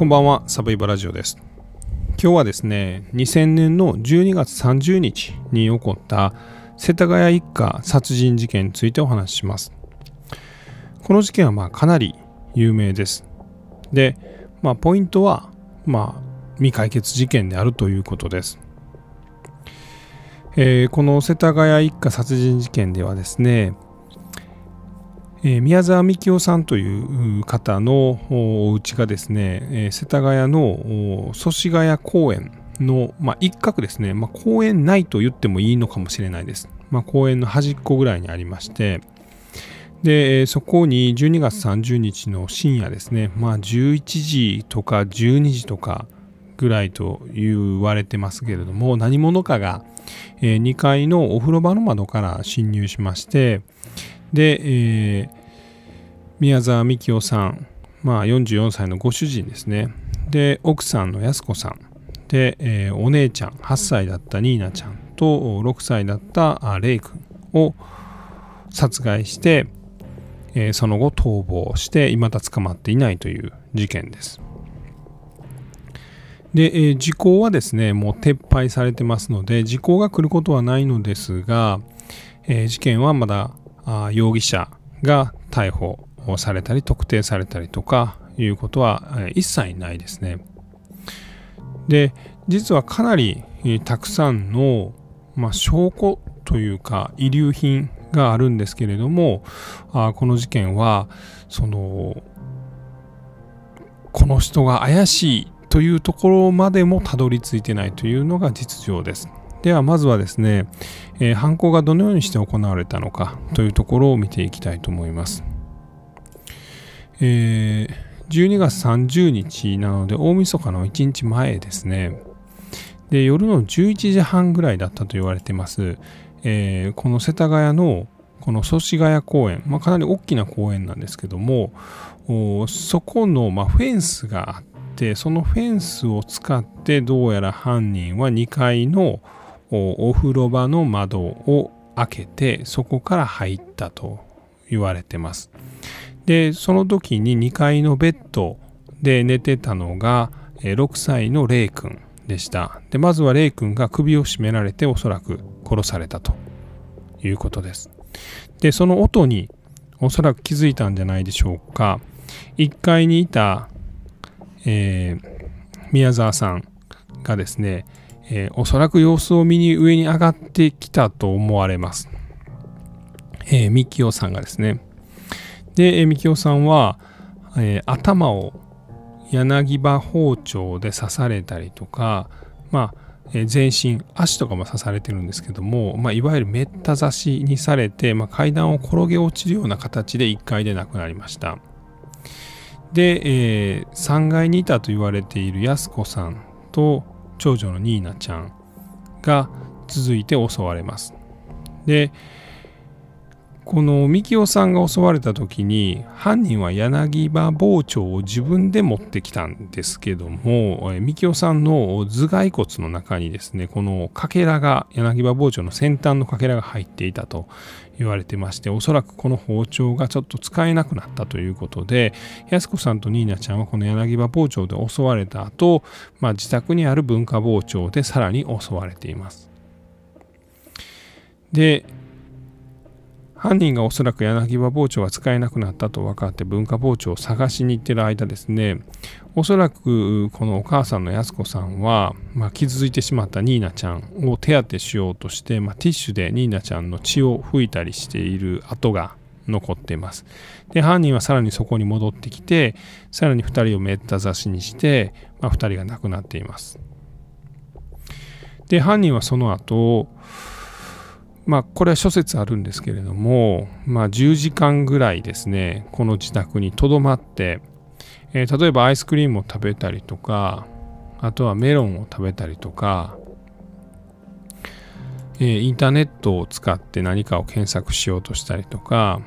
こんばんは、サブイバラジオです。今日はですね、2000年の12月30日に起こった世田谷一家殺人事件についてお話しします。この事件はまあかなり有名です。で、まあ、ポイントは、まあ、未解決事件であるということです。えー、この世田谷一家殺人事件ではですね、宮沢幹夫さんという方のお家がですね、世田谷の祖師ヶ谷公園の、まあ、一角ですね、まあ、公園内と言ってもいいのかもしれないです。まあ、公園の端っこぐらいにありまして、で、そこに12月30日の深夜ですね、まあ、11時とか12時とかぐらいと言われてますけれども、何者かが2階のお風呂場の窓から侵入しまして、で、えー、宮沢みきおさん、まあ、44歳のご主人ですね。で、奥さんの安子さん。で、えー、お姉ちゃん、8歳だったニーナちゃんと6歳だったレイ君を殺害して、えー、その後逃亡して未だ捕まっていないという事件です。で、えー、時効はですね、もう撤廃されてますので、時効が来ることはないのですが、えー、事件はまだあ容疑者が逮捕されたり特定されたりとかいうことは、えー、一切ないですね。で、実はかなり、えー、たくさんの、まあ、証拠というか遺留品があるんですけれどもあこの事件はそのこの人が怪しいというところまでもたどり着いてないというのが実情です。ではまずはですね、えー、犯行がどのようにして行われたのかというところを見ていきたいと思います。えー、12月30日なので大晦日の1日前ですね。で夜の11時半ぐらいだったと言われてます。えー、この世田谷のこの祖師ヶ谷公園、まあ、かなり大きな公園なんですけどもそこの、ま、フェンスがあってそのフェンスを使ってどうやら犯人は2階のお風呂場の窓を開けてそこから入ったと言われてます。でその時に2階のベッドで寝てたのが6歳のレイ君でした。でまずはレイ君が首を絞められておそらく殺されたということです。でその音におそらく気づいたんじゃないでしょうか。1階にいた、えー、宮沢さんがですね、えー、おそらく様子を見に上に上がってきたと思われます。えー、ミキオさんがですね。で、えー、ミキオさんは、えー、頭を柳葉包丁で刺されたりとか、まあ、え、全身、足とかも刺されてるんですけども、まあ、いわゆるめった刺しにされて、まあ、階段を転げ落ちるような形で1階で亡くなりました。で、えー、3階にいたと言われている安子さんと長女のニーナちゃんが続いて襲われます。で、このみきおさんが襲われた時に犯人は柳葉包丁を自分で持ってきたんですけどもみきおさんの頭蓋骨の中にですねこのかけらが柳葉包丁の先端のかけらが入っていたと言われてましておそらくこの包丁がちょっと使えなくなったということで安子さんとニーナちゃんはこの柳葉包丁で襲われた後、まあ、自宅にある文化包丁でさらに襲われています。で犯人がおそらく柳葉包丁が使えなくなったと分かって文化包丁を探しに行ってる間ですねおそらくこのお母さんの安子さんは、まあ、傷ついてしまったニーナちゃんを手当てしようとして、まあ、ティッシュでニーナちゃんの血を拭いたりしている跡が残っています。で犯人はさらにそこに戻ってきてさらに2人をめった刺しにして、まあ、2人が亡くなっています。で犯人はその後まあ、これは諸説あるんですけれども、まあ、10時間ぐらいですね、この自宅にとどまって、えー、例えばアイスクリームを食べたりとか、あとはメロンを食べたりとか、えー、インターネットを使って何かを検索しようとしたりとか、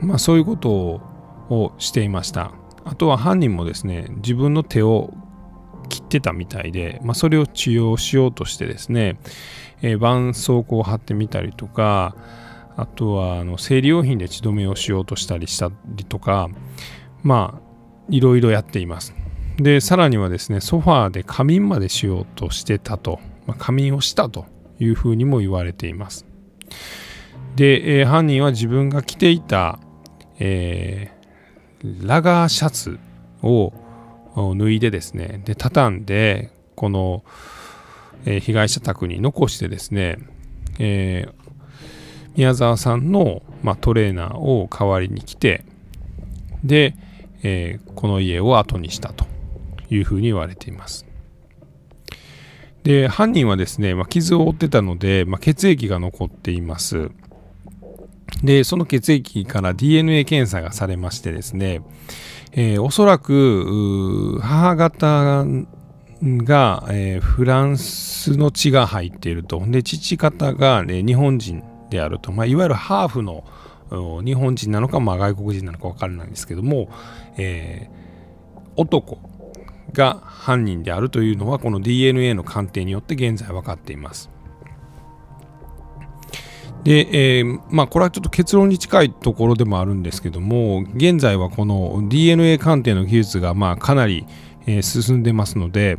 まあ、そういうことをしていました。あとは犯人もですね、自分の手を切ってたみたいで、まあ、それを治療しようとしてですね、えー、絆創膏を貼ってみたりとかあとはあの生理用品で血止めをしようとしたりしたりとかまあいろいろやっています。でさらにはですねソファーで仮眠までしようとしてたと、まあ、仮眠をしたというふうにも言われています。で、えー、犯人は自分が着ていた、えー、ラガーシャツを脱いでですねで畳んでこの、え、被害者宅に残してですね、えー、宮沢さんの、まあ、トレーナーを代わりに来てで、えー、この家を後にしたというふうに言われています。で犯人はですね、まあ、傷を負ってたので、まあ、血液が残っています。でその血液から DNA 検査がされましてですね、えー、おそらく母方が、えー、フランスの血が入っているとで父方が、ね、日本人であると、まあ、いわゆるハーフの日本人なのか、まあ、外国人なのか分からないんですけども、えー、男が犯人であるというのはこの DNA の鑑定によって現在分かっています。で、えー、まあこれはちょっと結論に近いところでもあるんですけども現在はこの DNA 鑑定の技術がまあかなり、え、進んでますので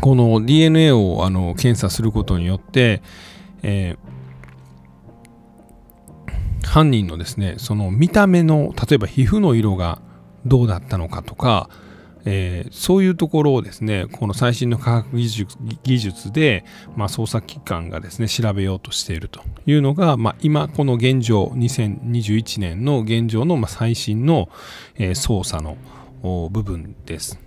この DNA をあの検査することによって、えー、犯人のですねその見た目の例えば皮膚の色がどうだったのかとか、えー、そういうところをですねこの最新の科学技術で、まあ、捜査機関がですね調べようとしているというのが、まあ、今この現状2021年の現状の、まあ、最新の、えー、捜査の部分です。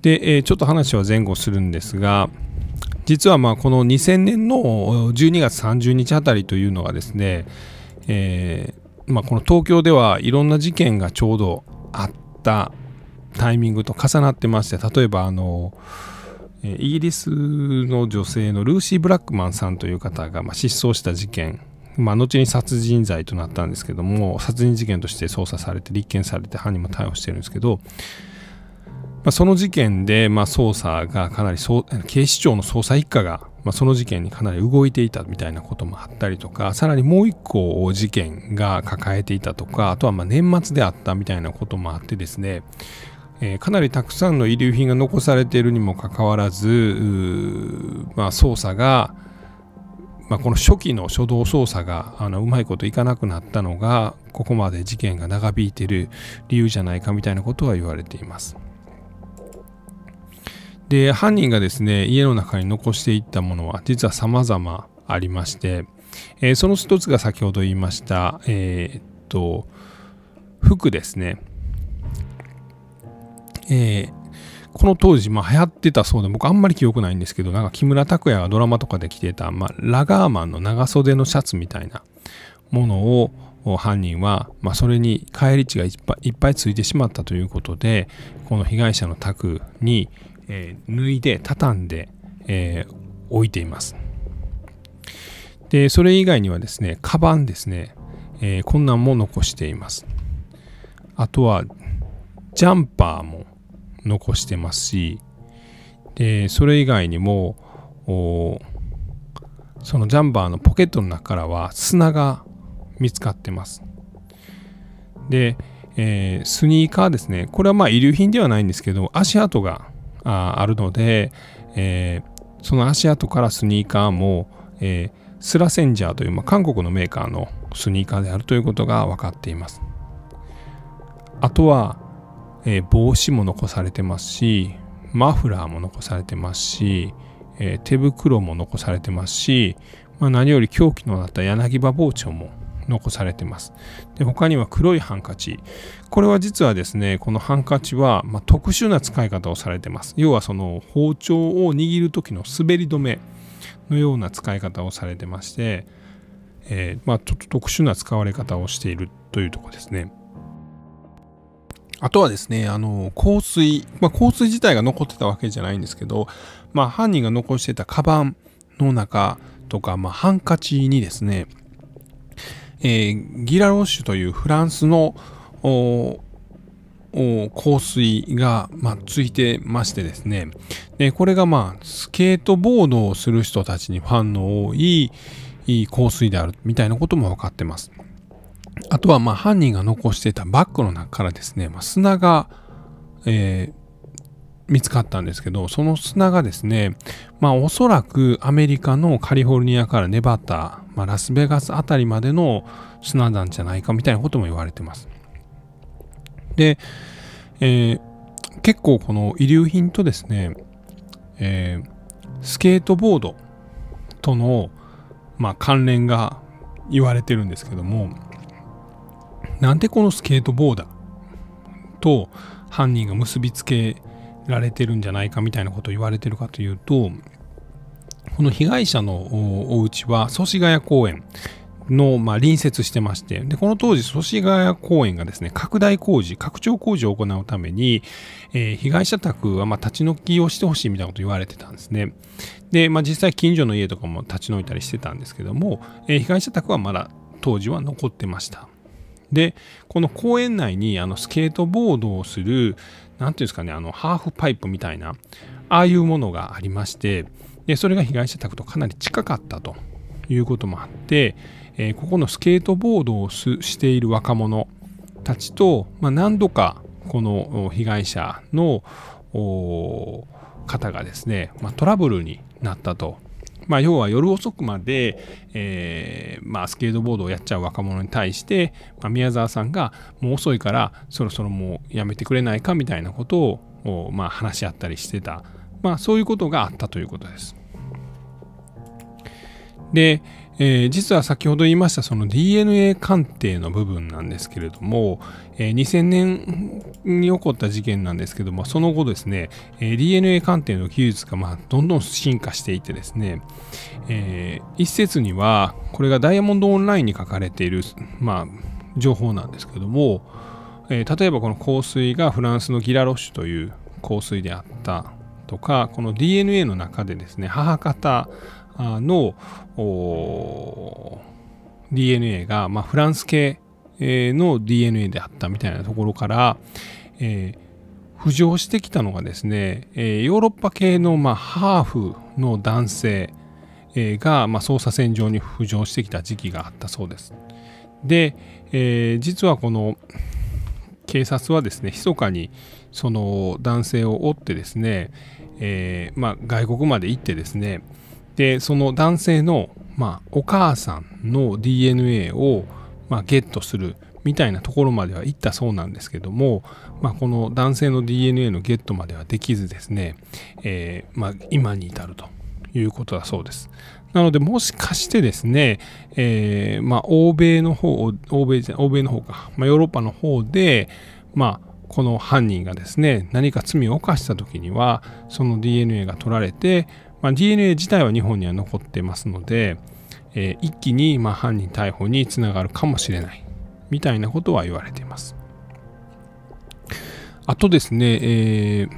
で、えー、ちょっと話は前後するんですが実はまあこの2000年の12月30日あたりというのはですね、えーまあ、この東京ではいろんな事件がちょうどあったタイミングと重なってまして例えばあのイギリスの女性のルーシー・ブラックマンさんという方がま失踪した事件、まあ、後に殺人罪となったんですけども殺人事件として捜査されて立件されて犯人も逮捕してるんですけど、まあ、その事件でま捜査がかなり警視庁の捜査一課がま、その事件にかなり動いていたみたいなこともあったりとかさらにもう一個事件が抱えていたとかあとはま年末であったみたいなこともあってですねえー、かなりたくさんの遺留品が残されているにもかかわらず、まあ、捜査が、まあ、この初期の初動捜査があのうまいこといかなくなったのがここまで事件が長引いている理由じゃないかみたいなことは言われています。で犯人がですね家の中に残していったものは実は様々ありまして、えー、その一つが先ほど言いました、えー、っと服ですねえー、この当時、まあ、流行ってたそうで、僕あんまり記憶ないんですけど、なんか木村拓哉がドラマとかで着てた、まあ、ラガーマンの長袖のシャツみたいなものを犯人は、まあ、それに返り値がいっぱいいっぱいついてしまったということで、この被害者の宅に、えー、脱いで、畳んで、えー、置いています。で、それ以外にはですね、カバンですね、えー、こんなんも残しています。あとは、ジャンパーも残してますしでそれ以外にもそのジャンバーのポケットの中からは砂が見つかってます。で、えー、スニーカーですね。これはまあ遺留品ではないんですけど足跡があるので、えー、その足跡からスニーカーも、えー、スラセンジャーという、まあ、韓国のメーカーのスニーカーであるということが分かっています。あとはえー、帽子も残されてますしマフラーも残されてますし、えー、手袋も残されてますし、まあ、何より凶器のなった柳葉包丁も残されてます。で他には黒いハンカチ。これは実はですねこのハンカチは、まあ、特殊な使い方をされてます。要はその包丁を握る時の滑り止めのような使い方をされてまして、えー、まあ、ちょっと特殊な使われ方をしているというとこですね。あとはですね、あの、香水、まあ、香水自体が残ってたわけじゃないんですけど、まあ、犯人が残してたカバンの中とか、まあ、ハンカチにですね、えー、ギラロッシュというフランスの香水が、まあ、ついてましてですね、でこれが、まあ、スケートボードをする人たちにファンの多い香水であるみたいなことも分かってます。あとはまあ犯人が残していたバッグの中からですね、まあ、砂が、えー、見つかったんですけど、その砂がですね、まあおそらくアメリカのカリフォルニアからネバダ、まあ、ラスベガスあたりまでの砂なんじゃないかみたいなことも言われてます。で、えー、結構この遺留品とですね、えー、スケートボードとの、まあ、関連が言われてるんですけどもなんでこのスケートボーダーと犯人が結びつけられてるんじゃないかみたいなことを言われてるかというとこの被害者のお家は祖師ヶ谷公園の、まあ、隣接してまして、で、この当時、祖師ヶ谷公園がですね、拡大工事、拡張工事を行うために、えー、被害者宅は、まあ、立ち退きをしてほしいみたいなこと言われてたんですね。で、まあ、実際近所の家とかも立ち退いたりしてたんですけども、えー、被害者宅はまだ当時は残ってました。で、この公園内にあのスケートボードをする、なんていうんですかね、あのハーフパイプみたいな、ああいうものがありまして、でそれが被害者宅とかなり近かったということもあって、えー、ここのスケートボードをしている若者たちと、まあ、何度かこの被害者の方がですね、まあ、トラブルになったと。まあ、要は夜遅くまで、えー、まあ、スケートボードをやっちゃう若者に対して、まあ、宮沢さんがもう遅いからそろそろもうやめてくれないかみたいなことを、まあ、話し合ったりしてた、まあ、そういうことがあったということです。で、えー、実は先ほど言いましたその DNA 鑑定の部分なんですけれども、えー、2000年に起こった事件なんですけどもその後ですね、えー、DNA 鑑定の技術がまあどんどん進化していてですね、え一説にはこれがダイヤモンドオンラインに書かれている、まあ、情報なんですけども、え例えばこの香水がフランスのギラロッシュという香水であったとかこの DNA の中でですね母方の DNA が、まあ、フランス系の DNA であったみたいなところから、えー、浮上してきたのがですね、えー、ヨーロッパ系の、まあ、ハーフの男性、が、まあ、捜査線上に浮上してきた時期があったそうです。で、えー、実はこの警察はですね密かにその男性を追ってですね、えーまあ、外国まで行ってですねでその男性の、まあ、お母さんの DNA を、まあ、ゲットするみたいなところまでは行ったそうなんですけども、まあ、この男性の DNA のゲットまではできずですね、えー、まあ、今に至るということだそうです。なので、もしかしてですね、えー、まあ、欧米の方、欧米欧米の方か、まあ、ヨーロッパの方で、まあ、この犯人がですね、何か罪を犯した時には、その DNA が取られて、まあ、DNA 自体は日本には残ってますので、えー、一気にま犯人逮捕につながるかもしれないみたいなことは言われています。あとですね、えー、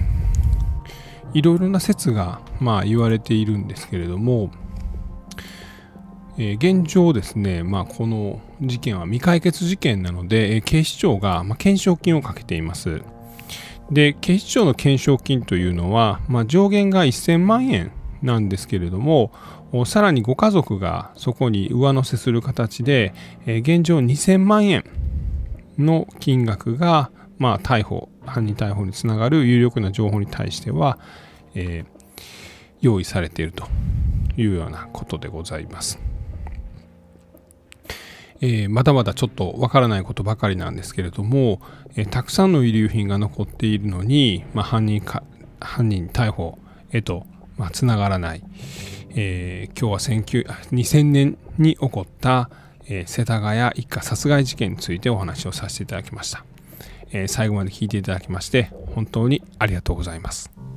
いろいろな説がまあ言われているんですけれども、えー、現状ですね、まあ、この事件は未解決事件なので、えー、警視庁が、まあ、懸賞金をかけています。で、警視庁の懸賞金というのは、まあ、上限が1000万円なんですけれどもさらにご家族がそこに上乗せする形で、現状2000万円の金額が、まあ、逮捕犯人逮捕につながる有力な情報に対しては、えー、用意されているというようなことでございます。えー、まだまだちょっとわからないことばかりなんですけれども、えー、たくさんの遺留品が残っているのに、まあ、犯人か犯人逮捕へとまあ、つながらない、えー、今日は2000年に起こった、えー、世田谷一家殺害事件についてお話をさせていただきました、えー、最後まで聞いていただきまして本当にありがとうございます。